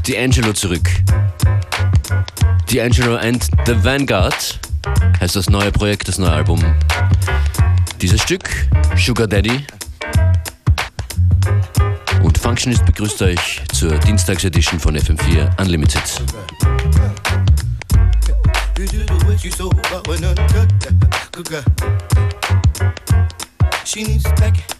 nämlich D'Angelo zurück. D'Angelo and the Vanguard heißt das neue Projekt, das neue Album. Dieses Stück, Sugar Daddy. Und Functionist begrüßt euch zur Dienstagsedition von FM4 Unlimited. She.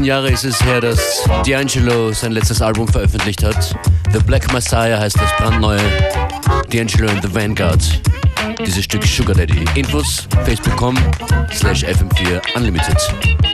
15 Jahre ist es her, dass D'Angelo sein letztes Album veröffentlicht hat. The Black Messiah heißt das brandneue D'Angelo and the Vanguard. Dieses Stück Sugar Daddy. Infos facebook.com slash fm4unlimited.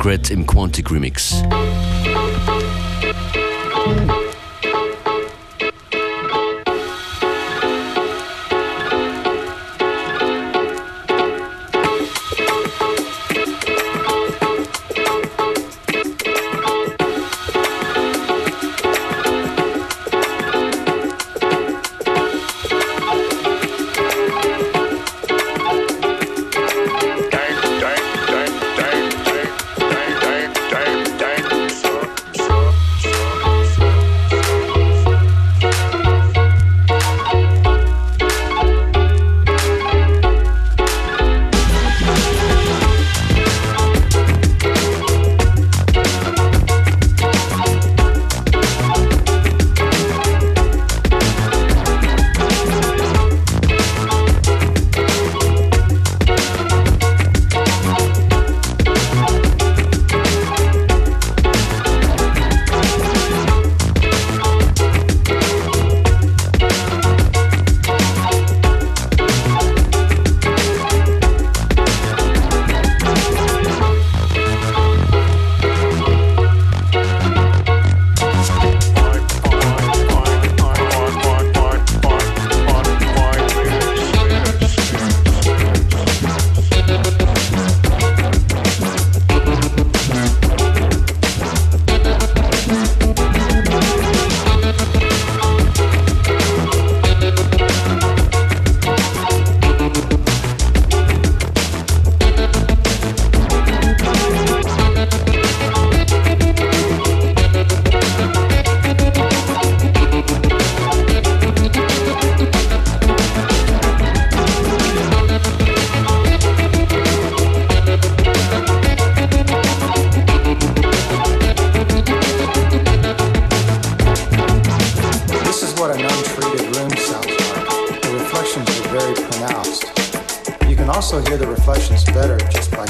Regret im Quantic Remix. You'll hear the reflections better just by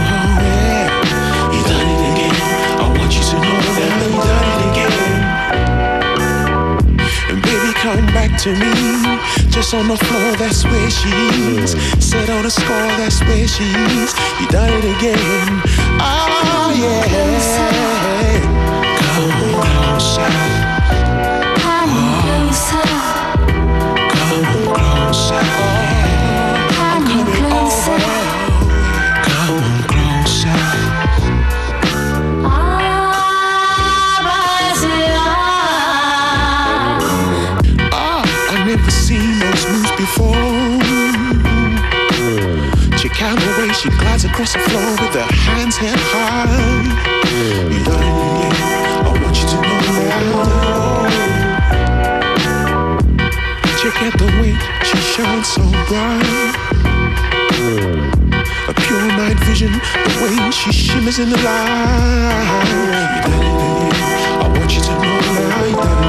me. Just on the floor, that's where she is. Mm. Set on a score, that's where she is. You done it again. Oh, yeah. Come closer. Across the floor with her hands held high. Got. I want you to know now. Check out the way she shines so bright. A pure night vision, the way she shimmers in the light. Got. I want you to know now. You got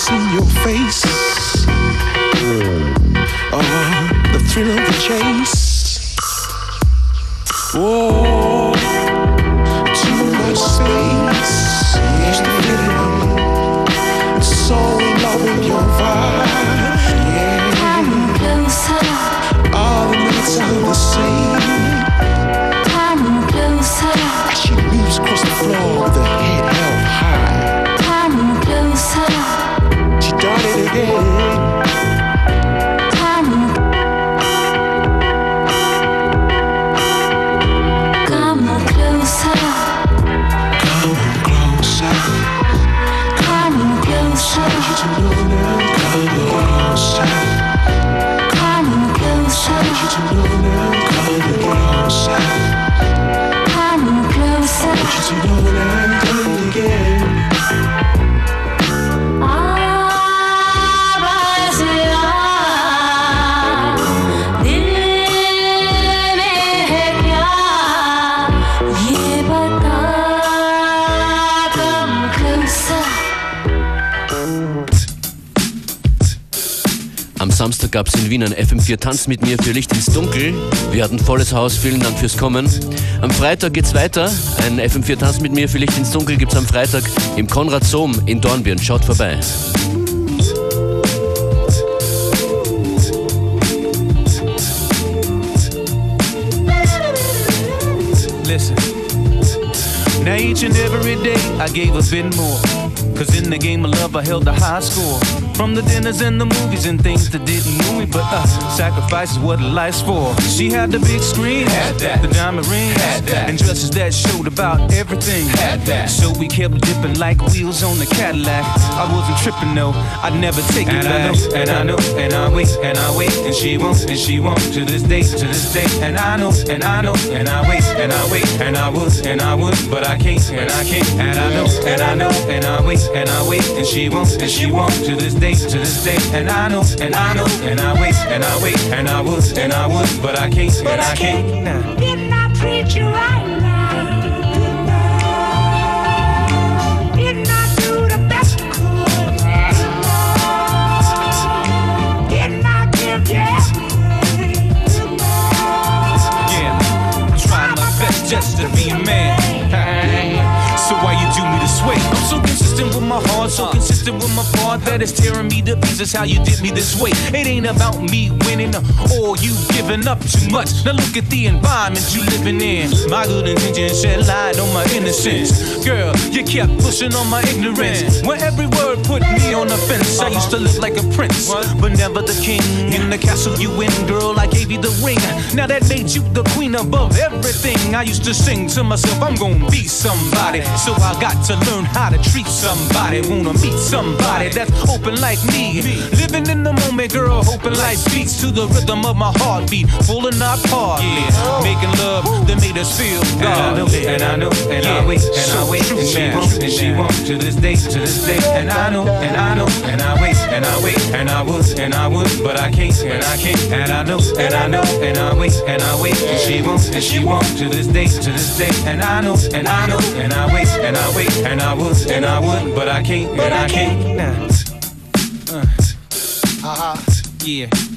seen your face. Oh, the thrill of the chase. Samstag gab es in Wien ein FM4 Tanz mit mir für Licht ins dunkel. Wir hatten volles Haus. Vielen Dank fürs Kommen. Am Freitag geht's weiter. Ein FM4 Tanz mit mir für Licht ins Dunkel gibt's am Freitag im Konrad Sohm in Dornbirn. Schaut vorbei. Listen. Now each and every day I gave a bit more. Cause in the game of love I held a high score. From the dinners and the movies and things that didn't move me, but uh, sacrifice is what life's for. She had the big screen, had that. the diamond ring, had that. and dresses that showed about everything. Had that. So we kept dipping like wheels on the Cadillac. I wasn't tripping though, I'd never take it And I back. know, and I know, and I wait, and I wait, and she won't, and she won't to this day, to this day. And I know, and I know, and I wait, and I wait, and I would, and I would, but I can't, and I can't. And I know, and I know, and I wait, and I wait, and she won't, and she won't to this day, to this day. And I know, and I know, and I wait, and I wait, and I would, and I would, but I can't, and I can't. Nah. Didn't I treat you right now? Didn't I do the best Didn't I give you everything? Yeah, I'm trying my best just to be a man. So why you do me this way? Consistent with my heart, so consistent with my part that it's tearing me to pieces. How you did me this way? It ain't about me winning or you giving up too much. Now look at the environment you living in. My good intentions shed light on my innocence. Girl, you kept pushing on my ignorance. When every word put me on the fence, I used to live like a prince, but never the king. In the castle you in, girl, I gave you the ring. Now that made you the queen above everything. I used to sing to myself, I'm gonna be somebody. So I got to learn how to treat somebody. Wanna meet somebody that's open like me. Living in the moment, girl, hoping life beats to the rhythm of my heartbeat. Pulling our part, yeah. Making love that made us feel And I know, godly. and I know, and I wait, and I wait, and she won't, and she won't to this day, to this day. And I know, and I know, and I wait, and I wait, and I would, and I would, but I can't, and I can't. And I know, and I know, and I wait, and I wait, and she won't, and she won't to this day, to this day. And I know, and I know, and I wait, and I wait, and I would, and I would, but I can't, and I can't. Nah. Yeah.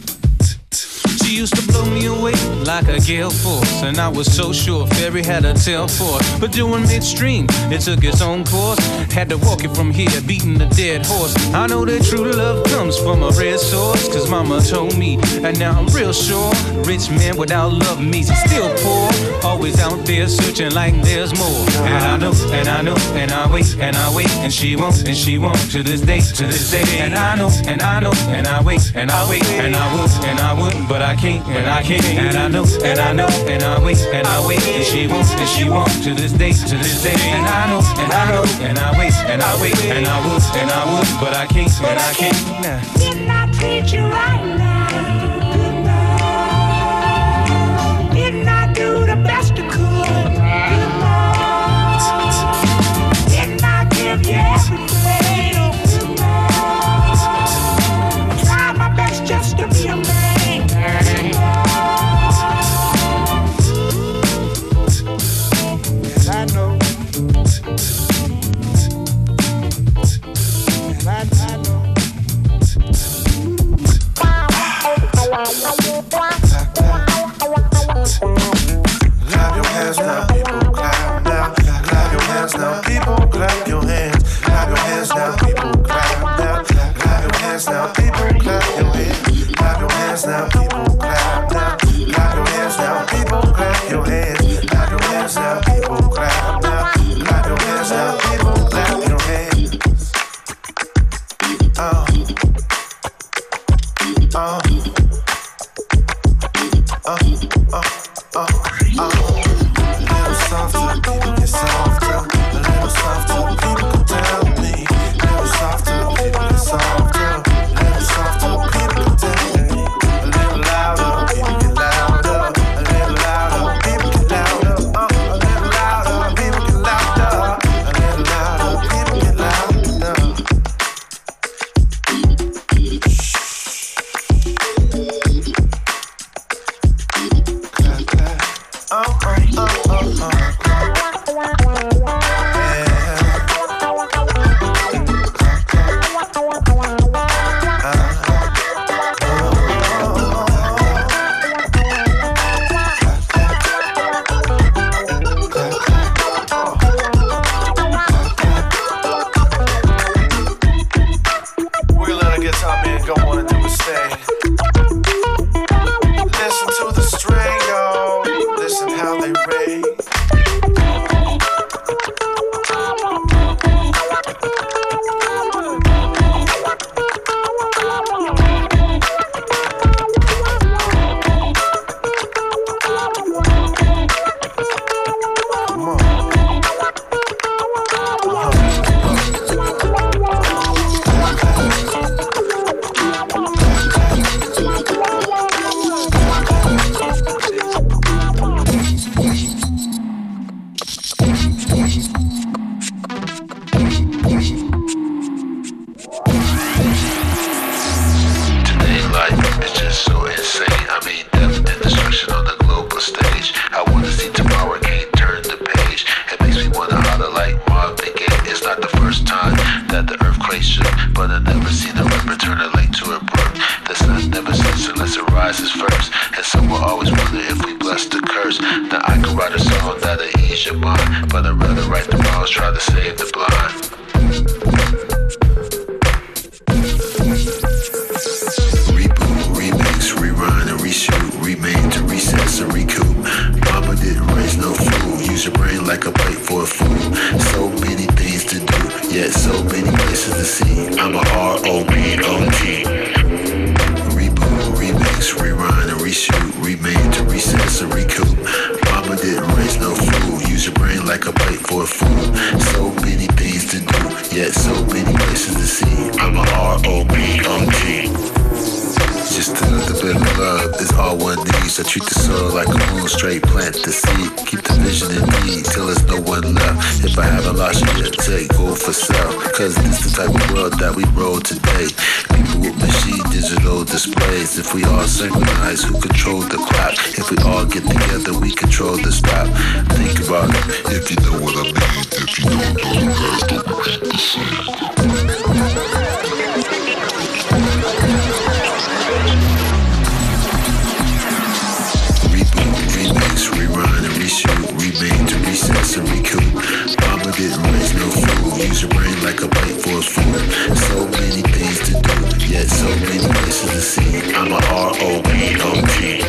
Used to blow me away like a gale force, and I was so sure Fairy had a tail for it. But during midstream, it took its own course. Had to walk it from here, beating a dead horse. I know that true love comes from a red source, cause mama told me, and now I'm real sure. Rich man without love means he's still poor. Always out there searching like there's more. And I know, and I know, and I wait, and I wait, and she won't, and she won't to this day, to this day. And I know, and I know, and I wait, and I wait, and I would, and I would, but I can't, and I can't. And I know, and I know, and I wait, and I wait, and she won't, and she won't to this day, to this day. And I know, and I know, and I wait, and I wait, and I would, and I would, but I can't, and I can't. Didn't I treat you right now? Straight plant the seed. Keep the vision in me till there's no one left. If I haven't lost you yet, take go for sale. Cause this the type of world that we roll today. People with machine digital displays. If we all synchronize, who control the clock? If we all get together, we control the stop. Think about it, if you know what I mean. If you don't you guys don't repeat the same. Didn't raise no fool. Use your brain like a plate for a fool. So many things to do, yet so many places to see. I'm a R-O-B-O-T.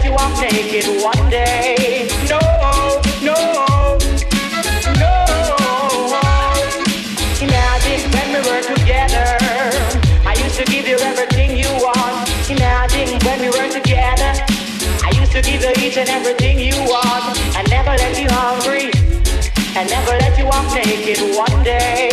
that you are naked one day. No, no, no. Imagine when we were together. I used to give you everything you want. Imagine when we were together. I used to give you each and everything you want. I never let you hungry. I never let you walk naked one day.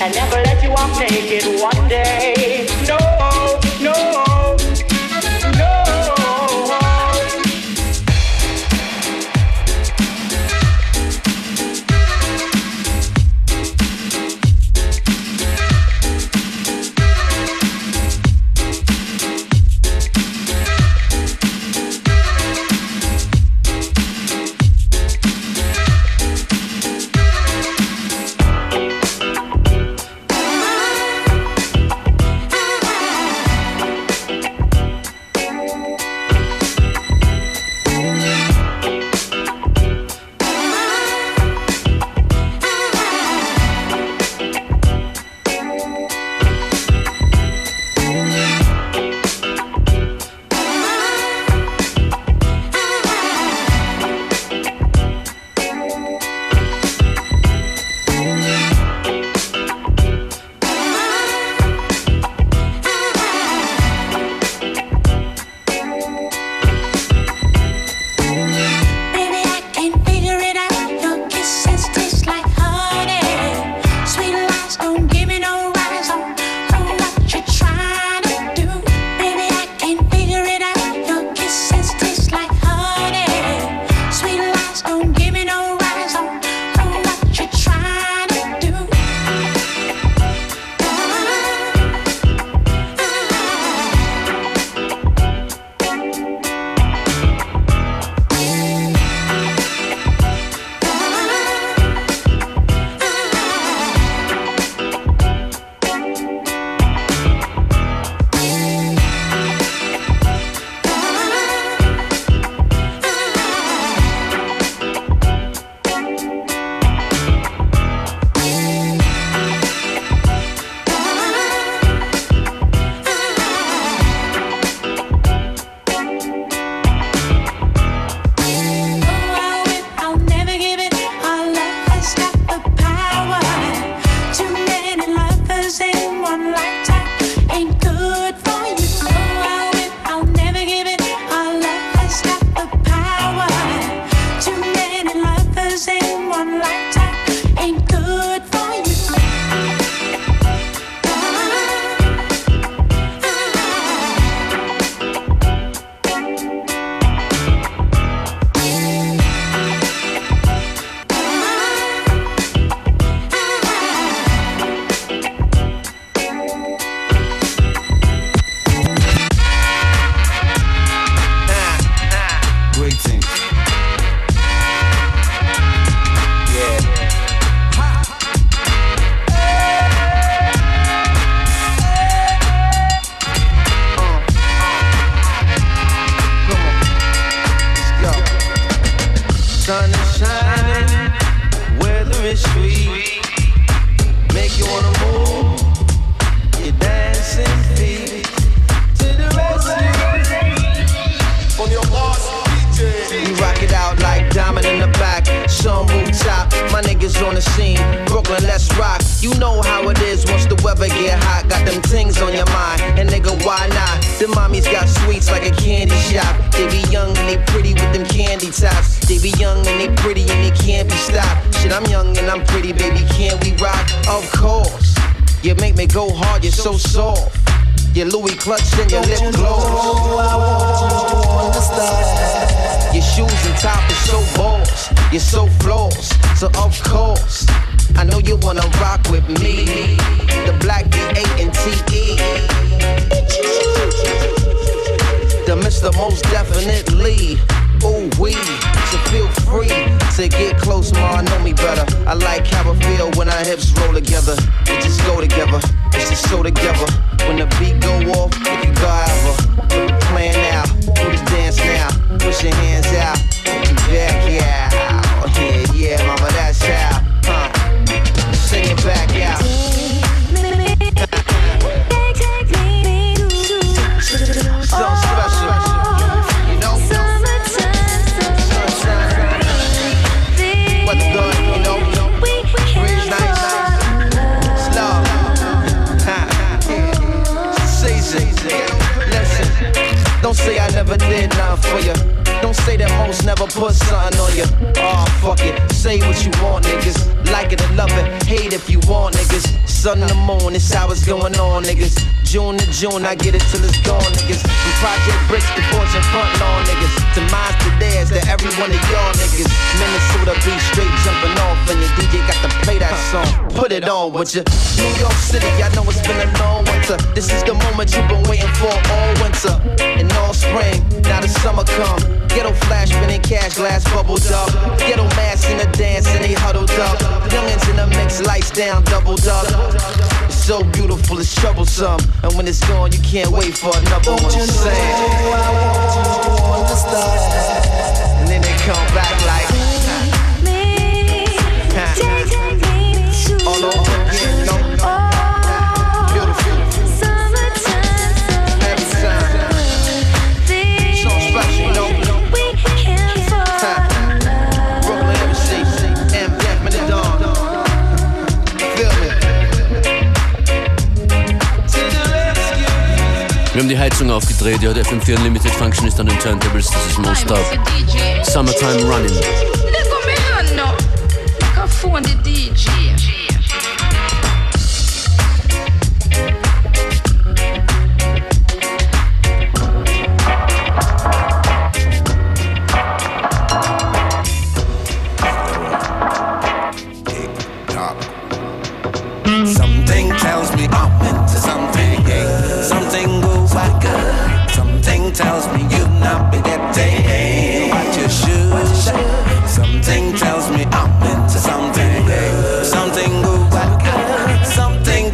and never let you walk naked one day. No. On the scene. Brooklyn, let's rock. You know how it is once the weather get hot. Got them things on your mind. And nigga, why not? The mommies got sweets like a candy shop. They be young and they pretty with them candy tops. They be young and they pretty and they can't be stopped. Shit, I'm young and I'm pretty, baby. Can't we rock? Of course. You make me go hard, you're so soft. Your Louis clutch and your lip gloss. Your shoes and top is so boss. You're so floss. So of course, I know you wanna rock with me. The black D8 and TE. The Mr. Most Definitely. Ooh wee, so feel free to get close, ma. I know me better. I like how I feel when our hips roll together. It just go together. It's just so together. When the beat go off, if you go ever. The plan now, do the dance now. Push your hands out, you back. Yeah, never did nothing for you. Don't say that most never put something on you. Oh, ah, fuck it. Say what you want, niggas. Like it or love it. Hate if you want, niggas. Sun the moon, it's how it's going on, niggas. June to June, I get it till it's gone, niggas. From Project Bricks to Fortune Front Lawn, niggas. To mines to theirs, to every one of y'all niggas. Minnesota be straight jumping off, and your DJ got to play that song. Put it on with you. New York City, I know it's been a long winter. This is the moment you've been waiting for all winter. And all spring, now the summer come. Ghetto flash, spinning cash, glass bubbled up. Ghetto mass in the dance, and they huddled up. Youngins in the mix, lights down, doubled up. It's so beautiful, it's troublesome. And when it's gone, you can't wait for another one. you know Say it. I want to? And then they come back like. All over again, no. Wir haben die Heizung aufgedreht, ja, der FM4 Unlimited Function ist an den Turntables, das ist Non-Stop. Summertime Running. Let go me hand now. Make a phone the DJ.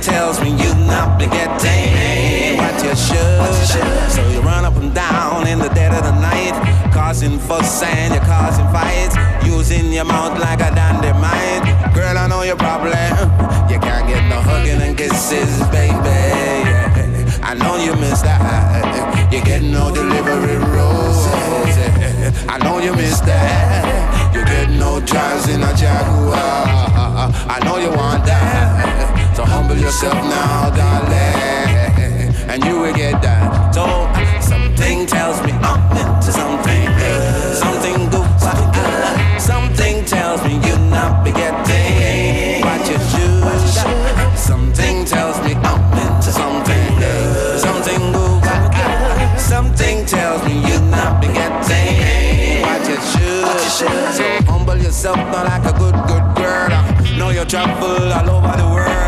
Tells me you not be getting what you should. So you run up and down in the dead of the night, causing fuss and you're causing fights, using your mouth like a dynamite. Girl, I know your problem. You can't get no hugging and kisses, baby. I know you miss that. You get no delivery roses. I know you miss that. You get no drives in a Jaguar. I know you want that. Humble yourself now, darling, and you will get that. So something tells me I'm into something. Something goes like that. Something tells me you not be getting what you should. Something tells me I'm into something. Something goes like that. Something tells me you not be getting what you should. So humble yourself not like a good, good girl. Know you travel all over the world.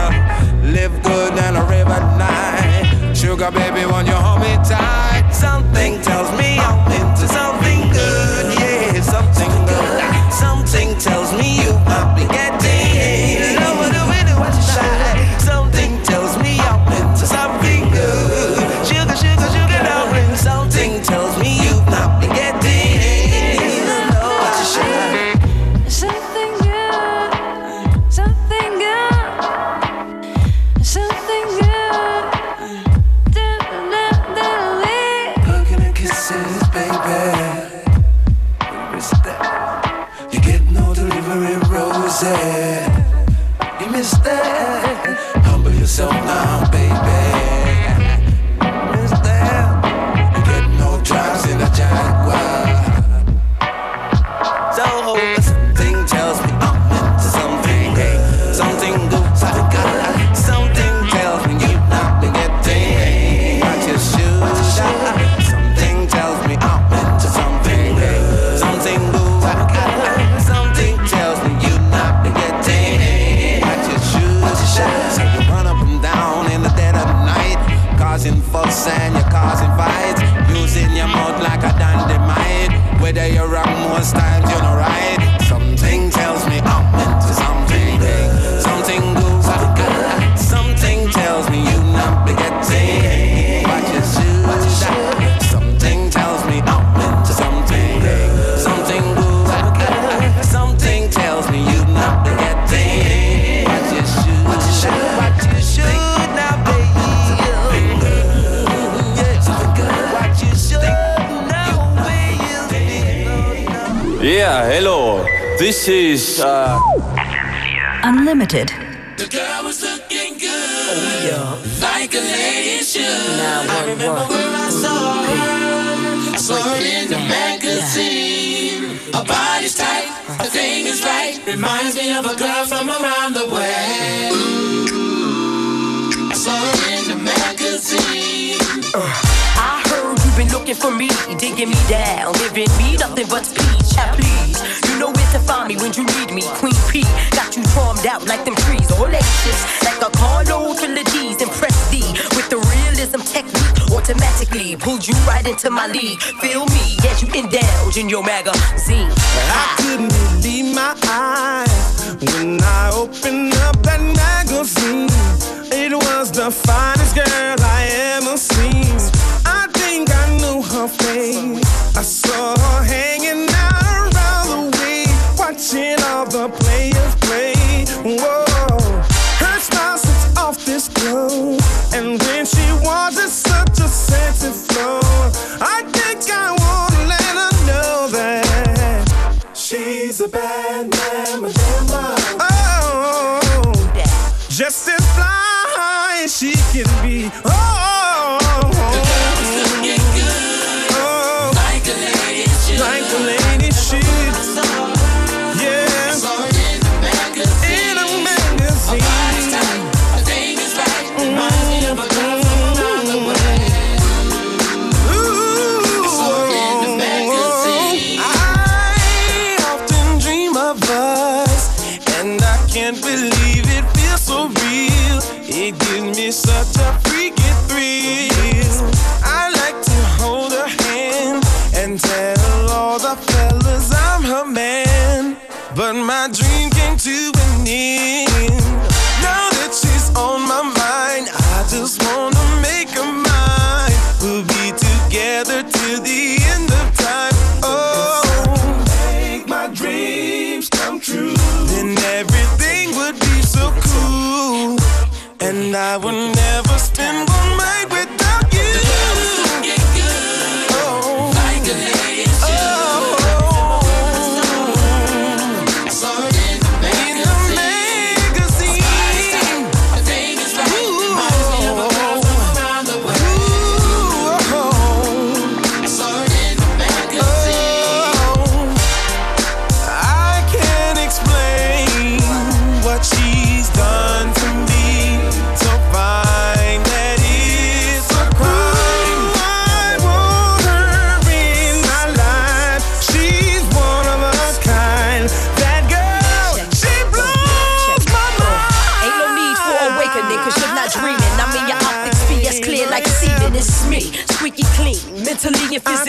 Live good and rave river night. Sugar baby, when you hold me tight, something tells me I'm into something good. Yeah, something good. Something tells me you might be getting love with the way that You missed that. Humble yourself now, baby. You get no drives in the giant. You're wrong most times, you're not right. Yeah, hello. This is uh, Unlimited. The girl was looking good. Oh, yeah. Like a lady should. I remember when I saw her. I saw her in the magazine. Her body's tight, her thing is right. Reminds me of a girl from around the looking for me, digging me down, giving me nothing but speech. Yeah, please, you know where to find me when you need me. Queen P got you farmed out like them trees, laces like a carload full of D's. Impress D with the realism technique. Automatically pulled you right into my league. Feel me as you indulge in your magazine. I couldn't believe my eyes when I opened up that magazine. It was the finest girl I ever seen. Her face. I saw her hanging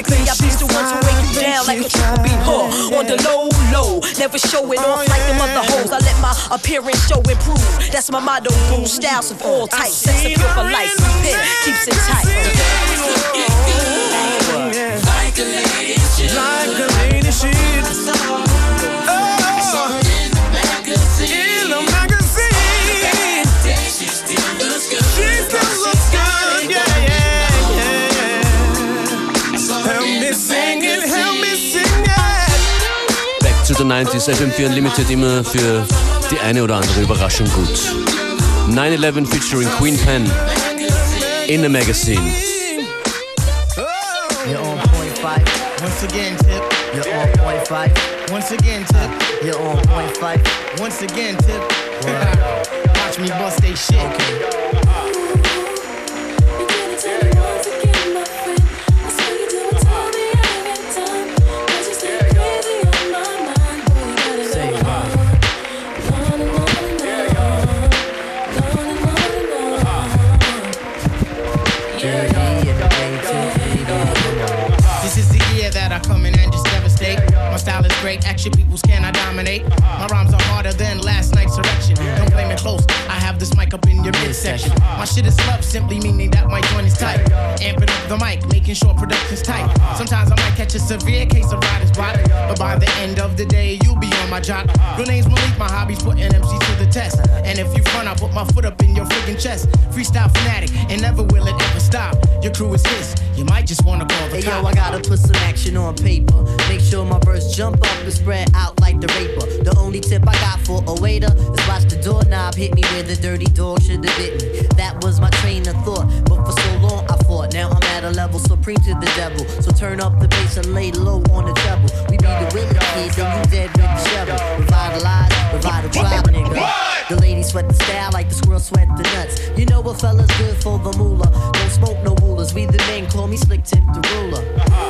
mentally and physically. I be the one to wake you down like a triple beat. Huh, on the low, low, never show it off like them other hoes. I let my appearance show and prove. That's my motto, boo. Styles of all types, sex appeal for life. Pen keeps it tight. Like a lady should. Like a lady should. Oh. Saw the 90s, FM4 Unlimited immer für die eine oder andere Überraschung gut. 9-11 featuring Queen Pen in the magazine. You're on point five. Once again, tip. You're on point five. Once again, tip. You're on point five. Once again, tip. Watch me bust they shit. Okay. Dominate. Your midsection. My shit is love, simply meaning that my joint is tight. Amping up the mic, making sure production's tight. Uh-huh. Sometimes I might catch a severe case of writer's block, but by the end of the day, you'll be on my job. Uh-huh. Real name's Malik, my hobby's putting MCs to the test. And if you front, I put my foot up in your freaking chest. Freestyle fanatic, and never will it ever stop. Your crew is his, you might just wanna call the Hey yo. I gotta put some action on paper. Make sure my verse jump up and spread out like the raper. The only tip I got for a waiter is watch the doorknob hit me where the dirty dog should have bit me. That was my train of thought, but for so long I fought. Now I'm at a level supreme to the devil. So turn up the bass and lay low on the treble. We be the willing kids and you dead with the shovel. Revitalize, revital tribe, nigga. The ladies sweat the style like the squirrel sweat the nuts. You know what fella's good for the moolah. Don't smoke no rulers. We the men call me slick tip the ruler.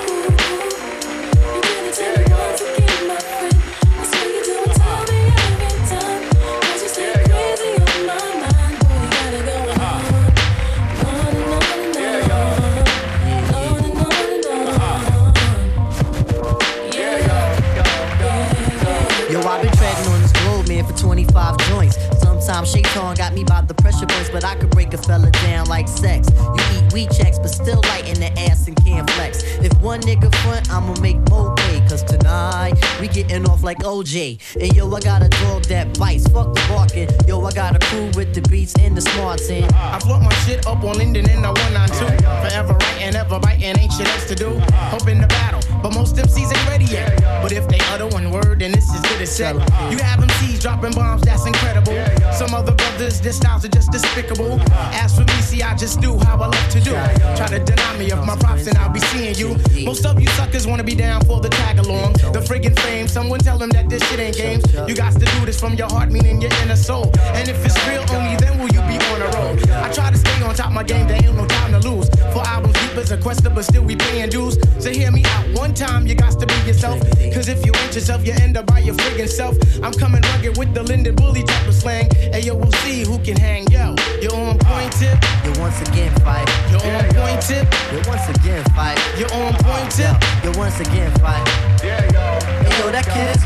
Like OJ. And yo, I got a dog that bites, fuck the barking. Yo, I got a crew with the beats and the smarts in. I float my shit up on Linden in the 192. Forever writing, ever biting, ain't shit else to do. Hoping to battle, but most MCs ain't ready yet. But if they utter one word, then this is good as set. You have MCs dropping bombs, that's incredible. Some other brothers, their styles are just despicable. As for me, see, I just do how I love to do. Try to deny me of my props, and I'll be seeing you. Most of you suckers wanna be down for the tag along. The friggin' fame, someone tell them that this shit ain't games. You got to do this from your heart, meaning your inner soul. And if it's real, only then will you be on a roll. I try to stay on top of my game, there ain't no time to lose. Four albums, deep as a quester, but still we paying dues. So hear me out one time, you got to be yourself. Cause if you ain't yourself, you end up by your friggin' self. I'm coming rugged with the Linden Bully type of slang. And yo, we'll see who can hang. Yo, you're on point tip. You're once again Phife. You're on point tip. You're once again Phife. You're on point tip. You're once again Phife. Hey yo, Yo, that kid is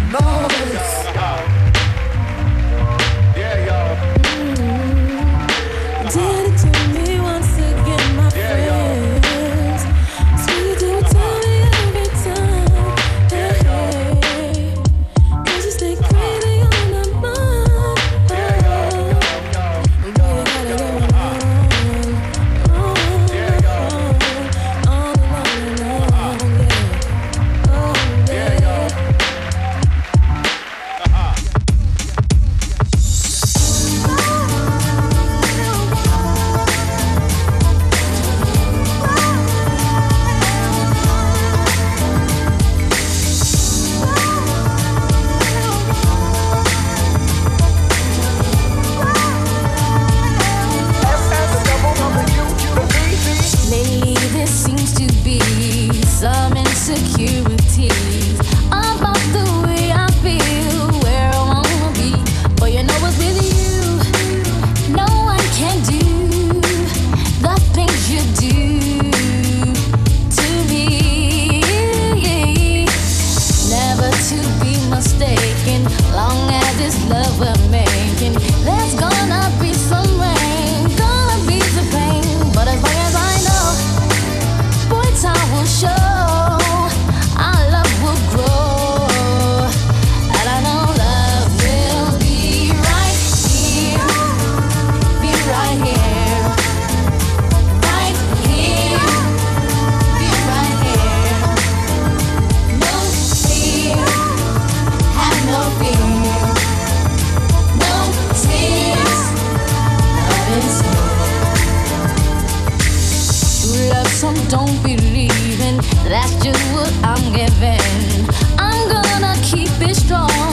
some don't believe in. That's just what I'm giving. I'm gonna keep it strong.